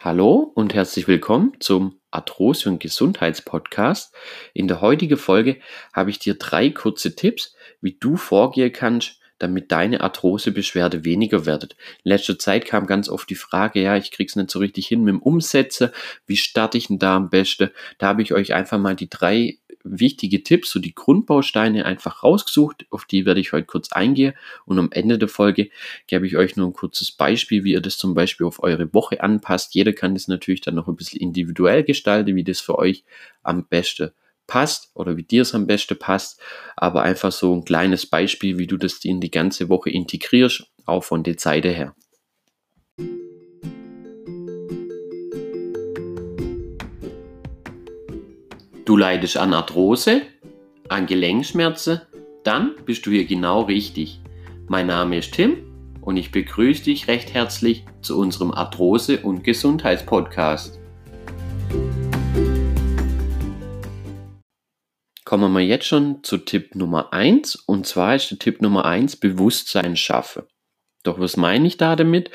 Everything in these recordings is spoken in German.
Hallo und herzlich willkommen zum Arthrose- und Gesundheitspodcast. In der heutigen Folge habe ich dir drei kurze Tipps, wie du vorgehen kannst, damit deine Arthrosebeschwerde weniger wird. In letzter Zeit kam ganz oft die Frage, ja, ich krieg's nicht so richtig hin mit dem Umsetzen. Wie starte ich denn da am besten? Da habe ich euch einfach mal die drei wichtige Tipps, so die Grundbausteine einfach rausgesucht. Auf die werde ich heute kurz eingehen. Und am Ende der Folge gebe ich euch nur ein kurzes Beispiel, wie ihr das zum Beispiel auf eure Woche anpasst. Jeder kann das natürlich dann noch ein bisschen individuell gestalten, wie das für euch am besten passt oder wie dir es am besten passt. Aber einfach so ein kleines Beispiel, wie du das in die ganze Woche integrierst, auch von der Zeit her. Du leidest an Arthrose, an Gelenkschmerzen, dann bist du hier genau richtig. Mein Name ist Tim und ich begrüße dich recht herzlich zu unserem Arthrose- und Gesundheitspodcast. Kommen wir jetzt schon zu Tipp Nummer 1 und zwar ist der Tipp Nummer 1 Bewusstsein schaffe. Doch was meine ich da damit?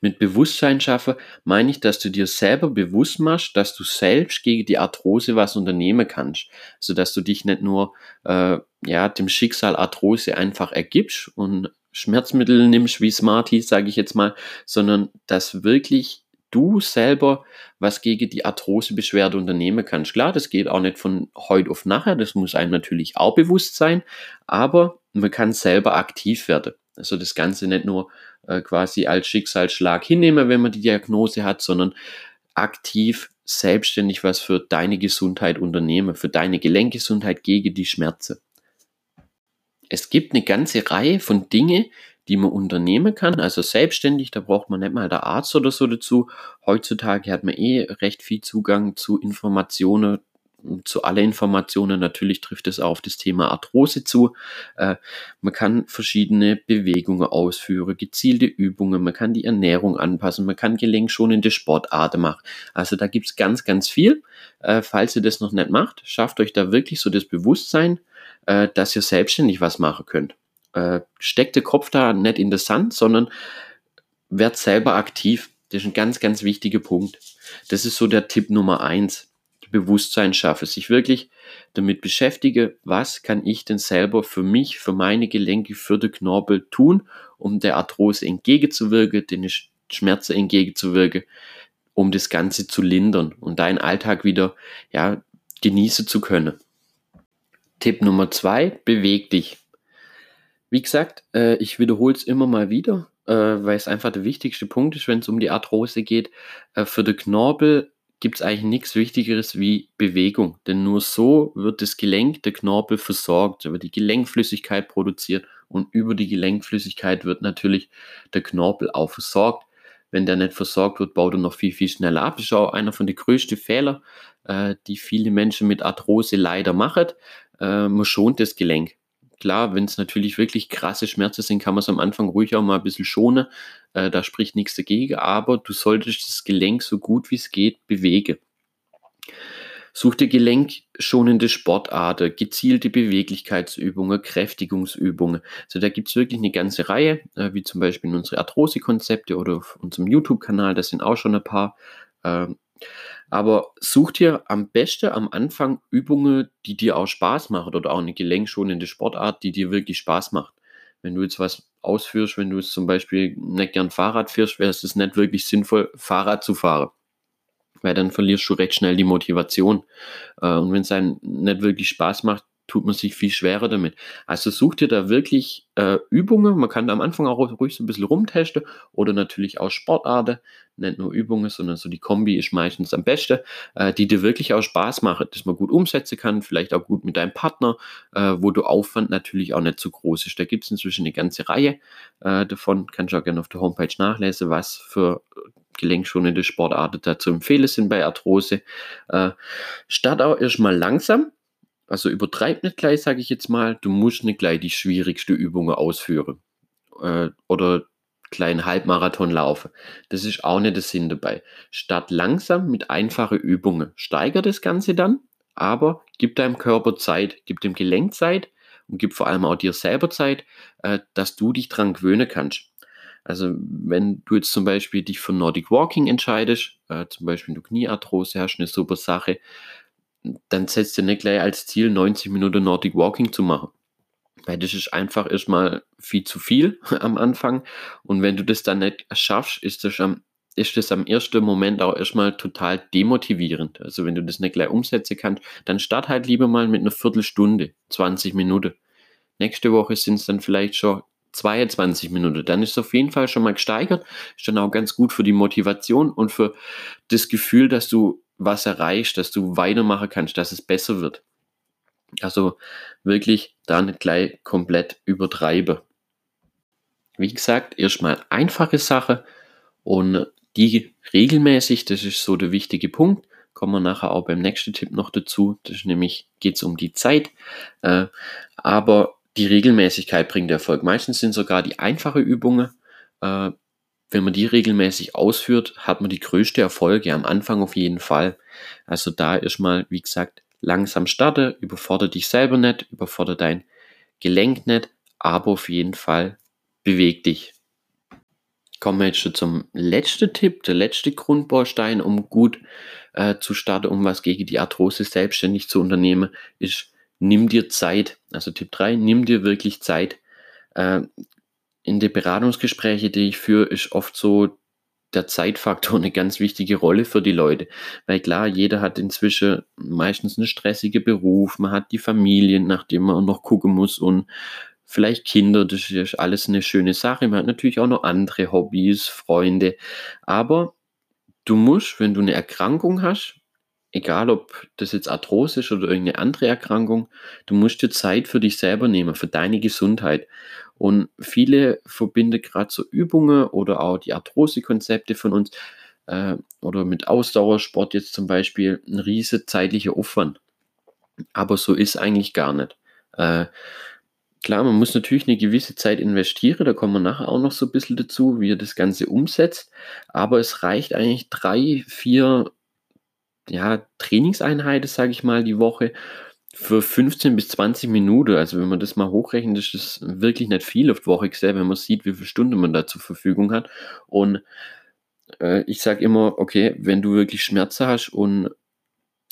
Mit Bewusstsein schaffe meine ich, dass du dir selber bewusst machst, dass du selbst gegen die Arthrose was unternehmen kannst. Also dass du dich nicht nur äh, ja, dem Schicksal Arthrose einfach ergibst und Schmerzmittel nimmst wie Smarty, sage ich jetzt mal, sondern dass wirklich du selber was gegen die Arthrosebeschwerde unternehmen kannst. Klar, das geht auch nicht von heute auf nachher, das muss einem natürlich auch bewusst sein, aber man kann selber aktiv werden. Also das Ganze nicht nur äh, quasi als Schicksalsschlag hinnehmen, wenn man die Diagnose hat, sondern aktiv selbstständig was für deine Gesundheit unternehmen, für deine Gelenkgesundheit gegen die Schmerzen. Es gibt eine ganze Reihe von Dingen, die man unternehmen kann, also selbstständig, da braucht man nicht mal der Arzt oder so dazu. Heutzutage hat man eh recht viel Zugang zu Informationen zu alle Informationen. Natürlich trifft es auf das Thema Arthrose zu. Äh, man kann verschiedene Bewegungen ausführen, gezielte Übungen, man kann die Ernährung anpassen, man kann gelenkschonende Sportarten machen. Also da gibt es ganz, ganz viel. Äh, falls ihr das noch nicht macht, schafft euch da wirklich so das Bewusstsein, äh, dass ihr selbstständig was machen könnt. Steckt der Kopf da nicht in den Sand, sondern werdet selber aktiv. Das ist ein ganz, ganz wichtiger Punkt. Das ist so der Tipp Nummer eins. Bewusstsein schaffe, sich wirklich damit beschäftige, was kann ich denn selber für mich, für meine Gelenke, für den Knorpel tun, um der Arthrose entgegenzuwirken, den Schmerzen entgegenzuwirken, um das Ganze zu lindern und deinen Alltag wieder ja, genießen zu können. Tipp Nummer zwei, beweg dich. Wie gesagt, äh, ich wiederhole es immer mal wieder, äh, weil es einfach der wichtigste Punkt ist, wenn es um die Arthrose geht. Äh, für den Knorpel gibt es eigentlich nichts Wichtigeres wie Bewegung. Denn nur so wird das Gelenk, der Knorpel versorgt, wird die Gelenkflüssigkeit produziert und über die Gelenkflüssigkeit wird natürlich der Knorpel auch versorgt. Wenn der nicht versorgt wird, baut er noch viel, viel schneller ab. Das ist auch einer von den größten Fehlern, äh, die viele Menschen mit Arthrose leider machen. Äh, man schont das Gelenk. Klar, wenn es natürlich wirklich krasse Schmerzen sind, kann man es am Anfang ruhig auch mal ein bisschen schonen. Äh, da spricht nichts dagegen, aber du solltest das Gelenk so gut wie es geht bewegen. Such dir gelenkschonende Sportarten, gezielte Beweglichkeitsübungen, Kräftigungsübungen. Also da gibt es wirklich eine ganze Reihe, äh, wie zum Beispiel unsere Arthrose-Konzepte oder auf unserem YouTube-Kanal, da sind auch schon ein paar. Aber such dir am besten am Anfang Übungen, die dir auch Spaß machen oder auch eine gelenkschonende Sportart, die dir wirklich Spaß macht. Wenn du jetzt was ausführst, wenn du jetzt zum Beispiel nicht gern Fahrrad fährst, wäre es nicht wirklich sinnvoll, Fahrrad zu fahren. Weil dann verlierst du recht schnell die Motivation. Äh, und wenn es einem nicht wirklich Spaß macht, tut man sich viel schwerer damit. Also such dir da wirklich äh, Übungen. Man kann da am Anfang auch ruhig so ein bisschen rumtesten oder natürlich auch Sportarten. Nicht nur Übungen, sondern so die Kombi ist meistens am besten, äh, die dir wirklich auch Spaß machen, dass man gut umsetzen kann, vielleicht auch gut mit deinem Partner, äh, wo du Aufwand natürlich auch nicht zu groß ist. Da gibt es inzwischen eine ganze Reihe äh, davon. Kannst du auch gerne auf der Homepage nachlesen, was für gelenkschonende Sportarten da zu empfehlen sind bei Arthrose. Äh, start auch erstmal langsam also übertreib nicht gleich, sage ich jetzt mal, du musst nicht gleich die schwierigste Übung ausführen. Äh, oder kleinen Halbmarathon laufen. Das ist auch nicht der Sinn dabei. Start langsam mit einfachen Übungen. Steiger das Ganze dann, aber gib deinem Körper Zeit, gib dem Gelenk Zeit und gib vor allem auch dir selber Zeit, äh, dass du dich dran gewöhnen kannst. Also wenn du jetzt zum Beispiel dich für Nordic Walking entscheidest, äh, zum Beispiel du Kniearthrose hast, eine super Sache, dann setzt dir nicht gleich als Ziel 90 Minuten Nordic Walking zu machen. Weil das ist einfach erstmal viel zu viel am Anfang. Und wenn du das dann nicht schaffst, ist das am, ist das am ersten Moment auch erstmal total demotivierend. Also wenn du das nicht gleich umsetzen kannst, dann start halt lieber mal mit einer Viertelstunde, 20 Minuten. Nächste Woche sind es dann vielleicht schon 22 Minuten. Dann ist es auf jeden Fall schon mal gesteigert. Ist dann auch ganz gut für die Motivation und für das Gefühl, dass du was erreichst, dass du weitermachen kannst, dass es besser wird. Also wirklich dann gleich komplett übertreibe. Wie gesagt, erstmal einfache Sache und die regelmäßig, das ist so der wichtige Punkt, kommen wir nachher auch beim nächsten Tipp noch dazu. Das ist nämlich, geht es um die Zeit. Äh, aber die Regelmäßigkeit bringt Erfolg. Meistens sind sogar die einfachen Übungen, äh, wenn man die regelmäßig ausführt, hat man die größte Erfolge am Anfang auf jeden Fall. Also da erstmal, wie gesagt, langsam starte, überfordere dich selber nicht, überfordere dein Gelenk nicht, aber auf jeden Fall beweg dich. Kommen wir jetzt schon zum letzten Tipp, der letzte Grundbaustein, um gut äh, zu starten, um was gegen die Arthrose selbstständig zu unternehmen, ist, nimm dir Zeit. Also Tipp 3, nimm dir wirklich Zeit. Äh, in den Beratungsgesprächen, die ich führe, ist oft so der Zeitfaktor eine ganz wichtige Rolle für die Leute. Weil klar, jeder hat inzwischen meistens einen stressigen Beruf, man hat die Familie, nachdem man noch gucken muss und vielleicht Kinder, das ist alles eine schöne Sache. Man hat natürlich auch noch andere Hobbys, Freunde. Aber du musst, wenn du eine Erkrankung hast, egal ob das jetzt Arthrose ist oder irgendeine andere Erkrankung, du musst dir Zeit für dich selber nehmen, für deine Gesundheit. Und viele verbinden gerade so Übungen oder auch die Arthrose-Konzepte von uns äh, oder mit Ausdauersport jetzt zum Beispiel ein riesen zeitlicher Aufwand. Aber so ist eigentlich gar nicht. Äh, klar, man muss natürlich eine gewisse Zeit investieren, da kommen wir nachher auch noch so ein bisschen dazu, wie er das Ganze umsetzt. Aber es reicht eigentlich drei, vier ja, Trainingseinheiten, sage ich mal, die Woche für 15 bis 20 Minuten, also wenn man das mal hochrechnet, ist das wirklich nicht viel auf die Woche gesehen, wenn man sieht, wie viele Stunden man da zur Verfügung hat. Und äh, ich sage immer, okay, wenn du wirklich Schmerzen hast und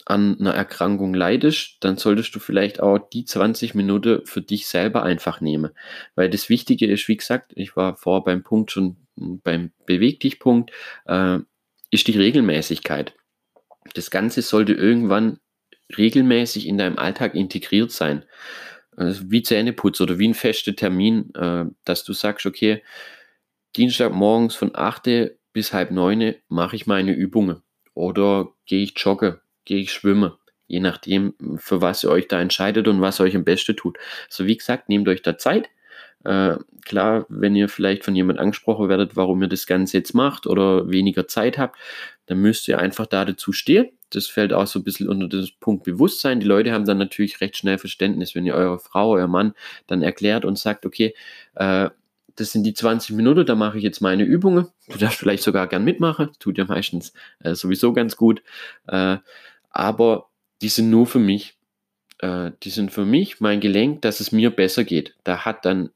an einer Erkrankung leidest, dann solltest du vielleicht auch die 20 Minuten für dich selber einfach nehmen. Weil das Wichtige ist, wie gesagt, ich war vorher beim Punkt schon beim Beweg dich Punkt, äh, ist die Regelmäßigkeit. Das Ganze sollte irgendwann regelmäßig in deinem Alltag integriert sein. Also wie Zähneputz oder wie ein fester Termin, äh, dass du sagst, okay, Dienstagmorgens von 8 bis halb 9 mache ich meine Übungen. Oder gehe ich joggen, gehe ich schwimmen. Je nachdem, für was ihr euch da entscheidet und was euch am besten tut. So wie gesagt, nehmt euch da Zeit. Äh, klar, wenn ihr vielleicht von jemand angesprochen werdet, warum ihr das Ganze jetzt macht oder weniger Zeit habt, dann müsst ihr einfach da dazu stehen das fällt auch so ein bisschen unter den Punkt Bewusstsein. Die Leute haben dann natürlich recht schnell Verständnis, wenn ihr eure Frau, euer Mann dann erklärt und sagt, okay, äh, das sind die 20 Minuten, da mache ich jetzt meine Übungen. Du darfst vielleicht sogar gern mitmachen, tut ja meistens äh, sowieso ganz gut. Äh, aber die sind nur für mich. Äh, die sind für mich, mein Gelenk, dass es mir besser geht. Da hat dann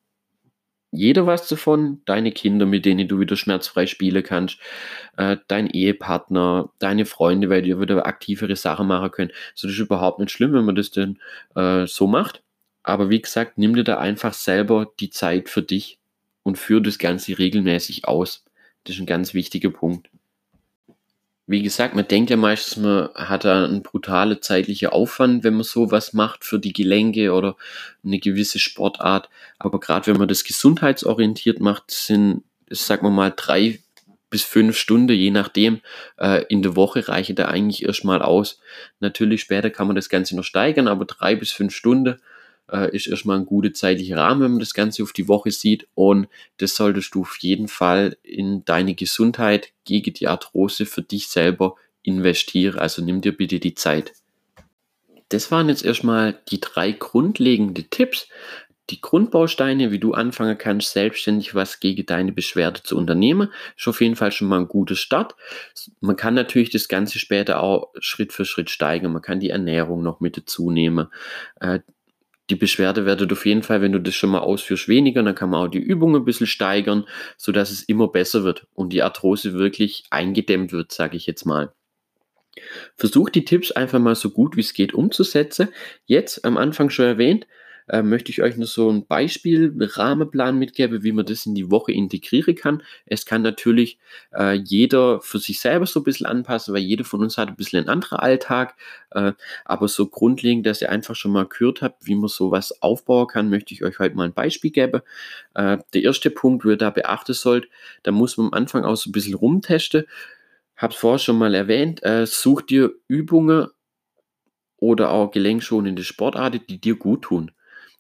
jeder was davon, deine Kinder, mit denen du wieder schmerzfrei spielen kannst, äh, dein Ehepartner, deine Freunde, weil die wieder aktivere Sachen machen können. So, das ist überhaupt nicht schlimm, wenn man das denn äh, so macht. Aber wie gesagt, nimm dir da einfach selber die Zeit für dich und führe das Ganze regelmäßig aus. Das ist ein ganz wichtiger Punkt wie gesagt, man denkt ja meistens, man hat da einen brutalen zeitlichen Aufwand, wenn man sowas macht für die Gelenke oder eine gewisse Sportart. Aber gerade wenn man das gesundheitsorientiert macht, sind, sagen wir mal, drei bis fünf Stunden, je nachdem, äh, in der Woche reiche da eigentlich erstmal aus. Natürlich später kann man das Ganze noch steigern, aber drei bis fünf Stunden äh, ist erstmal ein guter zeitlicher Rahmen, wenn man das Ganze auf die Woche sieht. Und das solltest du auf jeden Fall in deine Gesundheit gegen die Arthrose für dich selber investieren. Also nimm dir bitte die Zeit. Das waren jetzt erstmal die drei grundlegenden Tipps, die Grundbausteine, wie du anfangen kannst, selbstständig was gegen deine Beschwerde zu unternehmen, ist auf jeden Fall schon mal ein guter Start. Man kann natürlich das Ganze später auch Schritt für Schritt steigern. Man kann die Ernährung noch mit dazu nehmen. Die Beschwerde wird auf jeden Fall, wenn du das schon mal ausführst, weniger. Dann kann man auch die Übung ein bisschen steigern, sodass es immer besser wird und die Arthrose wirklich eingedämmt wird, sage ich jetzt mal. Versuch die Tipps einfach mal so gut wie es geht umzusetzen. Jetzt am Anfang schon erwähnt, äh, möchte ich euch nur so ein Beispiel, Rahmenplan mitgeben, wie man das in die Woche integrieren kann. Es kann natürlich äh, jeder für sich selber so ein bisschen anpassen, weil jeder von uns hat ein bisschen einen anderen Alltag. Äh, aber so grundlegend, dass ihr einfach schon mal gehört habt, wie man sowas aufbauen kann, möchte ich euch heute mal ein Beispiel geben. Äh, der erste Punkt, wo ihr da beachten sollt, da muss man am Anfang auch so ein bisschen rumtesten. Hab's vorher schon mal erwähnt, äh, such dir Übungen oder auch gelenkschonende Sportarten, die dir gut tun.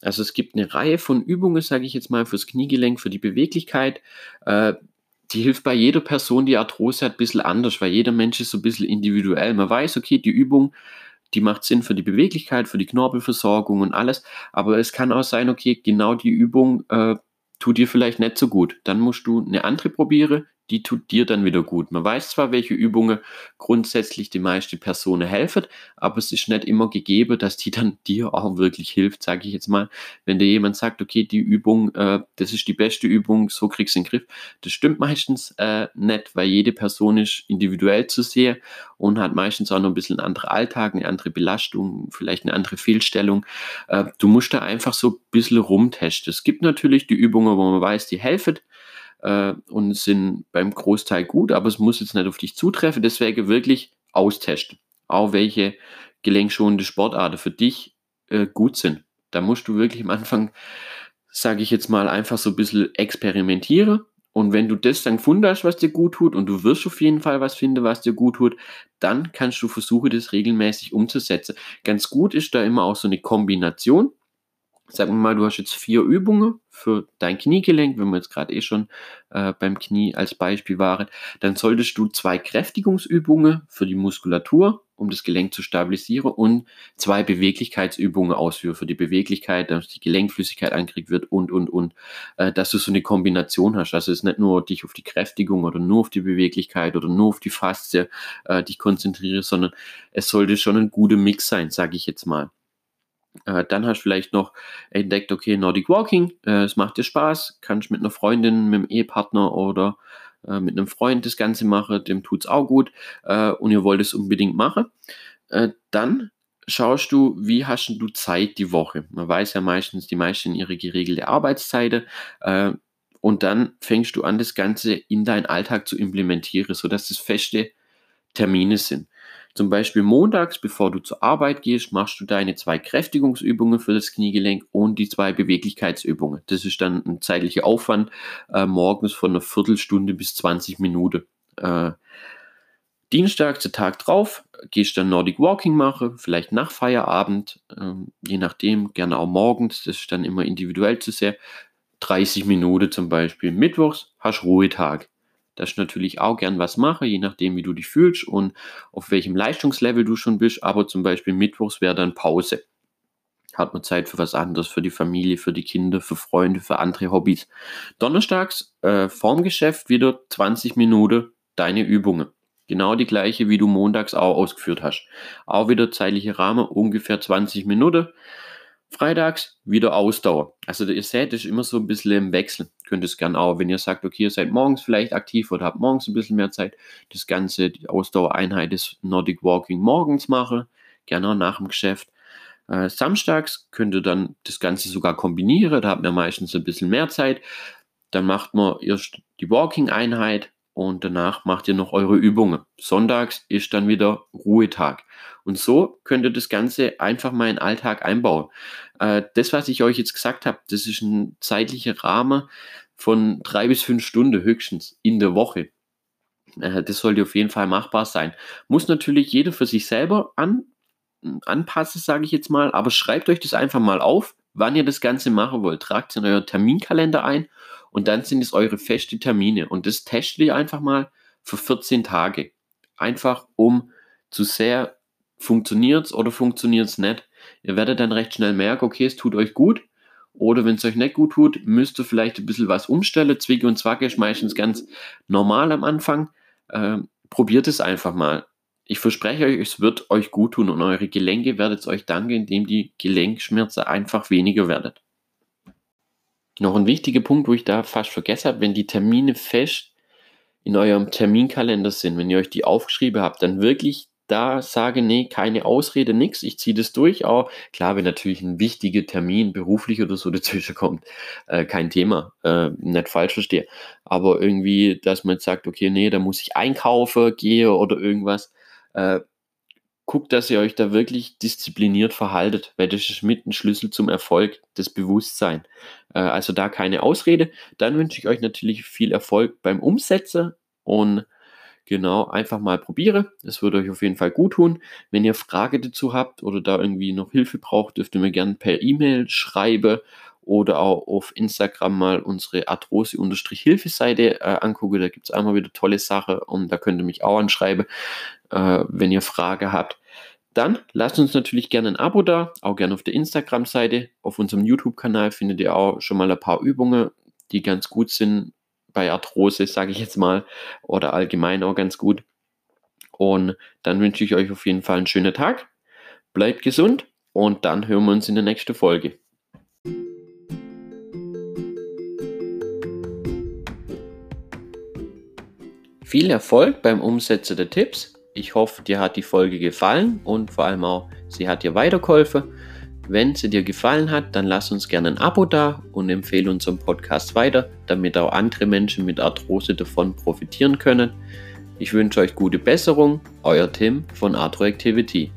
Also es gibt eine Reihe von Übungen, sage ich jetzt mal, fürs Kniegelenk, für die Beweglichkeit. Äh, die hilft bei jeder Person, die Arthrose hat, ein bisschen anders, weil jeder Mensch ist so ein bisschen individuell. Man weiß, okay, die Übung, die macht Sinn für die Beweglichkeit, für die Knorpelversorgung und alles. Aber es kann auch sein, okay, genau die Übung äh, tut dir vielleicht nicht so gut. Dann musst du eine andere probieren, die tut dir dann wieder gut. Man weiß zwar, welche Übungen grundsätzlich die meisten Personen helfen, aber es ist nicht immer gegeben, dass die dann dir auch wirklich hilft, sage ich jetzt mal. Wenn dir jemand sagt, okay, die Übung, äh, das ist die beste Übung, so kriegst du den Griff, das stimmt meistens äh, nicht, weil jede Person ist individuell zu sehen und hat meistens auch noch ein bisschen einen anderen Alltag, eine andere Belastung, vielleicht eine andere Fehlstellung. Äh, du musst da einfach so ein bisschen rumtesten. Es gibt natürlich die Übungen, wo man weiß, die helfen, äh, und sind beim Großteil gut, aber es muss jetzt nicht auf dich zutreffen. Deswegen wirklich austesten, auch welche gelenkschonende Sportarten für dich äh, gut sind. Da musst du wirklich am Anfang, sage ich jetzt mal, einfach so ein bisschen experimentieren. Und wenn du das dann gefunden hast, was dir gut tut, und du wirst auf jeden Fall was finden, was dir gut tut, dann kannst du versuchen, das regelmäßig umzusetzen. Ganz gut ist da immer auch so eine Kombination sagen wir mal, du hast jetzt vier Übungen für dein Kniegelenk, wenn wir jetzt gerade eh schon äh, beim Knie als Beispiel waren, dann solltest du zwei Kräftigungsübungen für die Muskulatur, um das Gelenk zu stabilisieren und zwei Beweglichkeitsübungen ausführen für die Beweglichkeit, dass die Gelenkflüssigkeit angekriegt wird und, und, und, äh, dass du so eine Kombination hast. Also es ist nicht nur dich auf die Kräftigung oder nur auf die Beweglichkeit oder nur auf die Faszie äh, dich konzentriere, sondern es sollte schon ein guter Mix sein, sage ich jetzt mal. Äh, dann hast du vielleicht noch entdeckt, okay, Nordic Walking, äh, es macht dir Spaß, kannst mit einer Freundin, mit einem Ehepartner oder äh, mit einem Freund das Ganze machen, dem tut es auch gut äh, und ihr wollt es unbedingt machen. Äh, dann schaust du, wie hast du Zeit die Woche? Man weiß ja meistens, die meisten ihre geregelte Arbeitszeiten. Äh, und dann fängst du an, das Ganze in deinen Alltag zu implementieren, sodass es feste Termine sind. Zum Beispiel montags, bevor du zur Arbeit gehst, machst du deine zwei Kräftigungsübungen für das Kniegelenk und die zwei Beweglichkeitsübungen. Das ist dann ein zeitlicher Aufwand äh, morgens von einer Viertelstunde bis 20 Minuten. Äh, Dienstag, der Tag drauf, gehst dann Nordic Walking machen, vielleicht nach Feierabend, äh, je nachdem, gerne auch morgens, das ist dann immer individuell zu sehr. 30 Minuten zum Beispiel. Mittwochs hast Ruhetag dass ich natürlich auch gern was mache, je nachdem, wie du dich fühlst und auf welchem Leistungslevel du schon bist. Aber zum Beispiel Mittwochs wäre dann Pause. Hat man Zeit für was anderes, für die Familie, für die Kinder, für Freunde, für andere Hobbys. Donnerstags äh, vorm Geschäft wieder 20 Minuten deine Übungen. Genau die gleiche, wie du montags auch ausgeführt hast. Auch wieder zeitliche Rahmen, ungefähr 20 Minuten. Freitags wieder Ausdauer. Also ihr seht, das ist immer so ein bisschen im Wechsel. Könnt es gerne auch, wenn ihr sagt, okay, ihr seid morgens vielleicht aktiv oder habt morgens ein bisschen mehr Zeit, das Ganze, die Ausdauereinheit des Nordic Walking morgens machen, gerne auch nach dem Geschäft. Äh, samstags könnt ihr dann das Ganze sogar kombinieren, da habt ihr meistens ein bisschen mehr Zeit. Dann macht man erst die Walking-Einheit und danach macht ihr noch eure Übungen. Sonntags ist dann wieder Ruhetag. Und so könnt ihr das Ganze einfach mal in den Alltag einbauen. Äh, das, was ich euch jetzt gesagt habe, das ist ein zeitlicher Rahmen von drei bis fünf Stunden höchstens in der Woche. Äh, das sollte auf jeden Fall machbar sein. Muss natürlich jeder für sich selber an, anpassen, sage ich jetzt mal, aber schreibt euch das einfach mal auf, wann ihr das Ganze machen wollt. Tragt es in euer Terminkalender ein und dann sind es eure feste Termine. Und das testet ihr einfach mal für 14 Tage. Einfach um zu sehr, funktioniert es oder funktioniert es nicht. Ihr werdet dann recht schnell merken, okay, es tut euch gut. Oder wenn es euch nicht gut tut, müsst ihr vielleicht ein bisschen was umstellen. Zwicke und Zwacke ist meistens ganz normal am Anfang. Äh, probiert es einfach mal. ich verspreche euch, es wird euch gut tun und eure Gelenke werdet euch danken, indem die Gelenkschmerzen einfach weniger werden. Noch ein wichtiger Punkt, wo ich da fast vergessen habe, wenn die Termine fest in eurem Terminkalender sind, wenn ihr euch die aufgeschrieben habt, dann wirklich da sage, nee, keine Ausrede, nix, ich ziehe das durch. Auch klar, wenn natürlich ein wichtiger Termin, beruflich oder so dazwischen kommt, äh, kein Thema, äh, nicht falsch verstehe. Aber irgendwie, dass man jetzt sagt, okay, nee, da muss ich einkaufen, gehe oder irgendwas, äh, guckt, dass ihr euch da wirklich diszipliniert verhaltet, weil das ist mit ein Schlüssel zum Erfolg, das Bewusstsein. Äh, also da keine Ausrede. Dann wünsche ich euch natürlich viel Erfolg beim Umsetzen und Genau, einfach mal probiere. Das würde euch auf jeden Fall gut tun. Wenn ihr Frage dazu habt oder da irgendwie noch Hilfe braucht, dürft ihr mir gerne per E-Mail schreiben oder auch auf Instagram mal unsere Arthrose-Hilfe-Seite äh, angucken. Da gibt es einmal wieder tolle Sachen und da könnt ihr mich auch anschreiben, äh, wenn ihr Frage habt. Dann lasst uns natürlich gerne ein Abo da, auch gerne auf der Instagram-Seite. Auf unserem YouTube-Kanal findet ihr auch schon mal ein paar Übungen, die ganz gut sind bei Arthrose, sage ich jetzt mal, oder allgemein auch ganz gut. Und dann wünsche ich euch auf jeden Fall einen schönen Tag. Bleibt gesund und dann hören wir uns in der nächsten Folge. Viel Erfolg beim Umsetzen der Tipps. Ich hoffe, dir hat die Folge gefallen und vor allem auch, sie hat dir weitergeholfen. Wenn sie dir gefallen hat, dann lass uns gerne ein Abo da und empfehle unseren Podcast weiter, damit auch andere Menschen mit Arthrose davon profitieren können. Ich wünsche euch gute Besserung, euer Tim von Arthroactivity.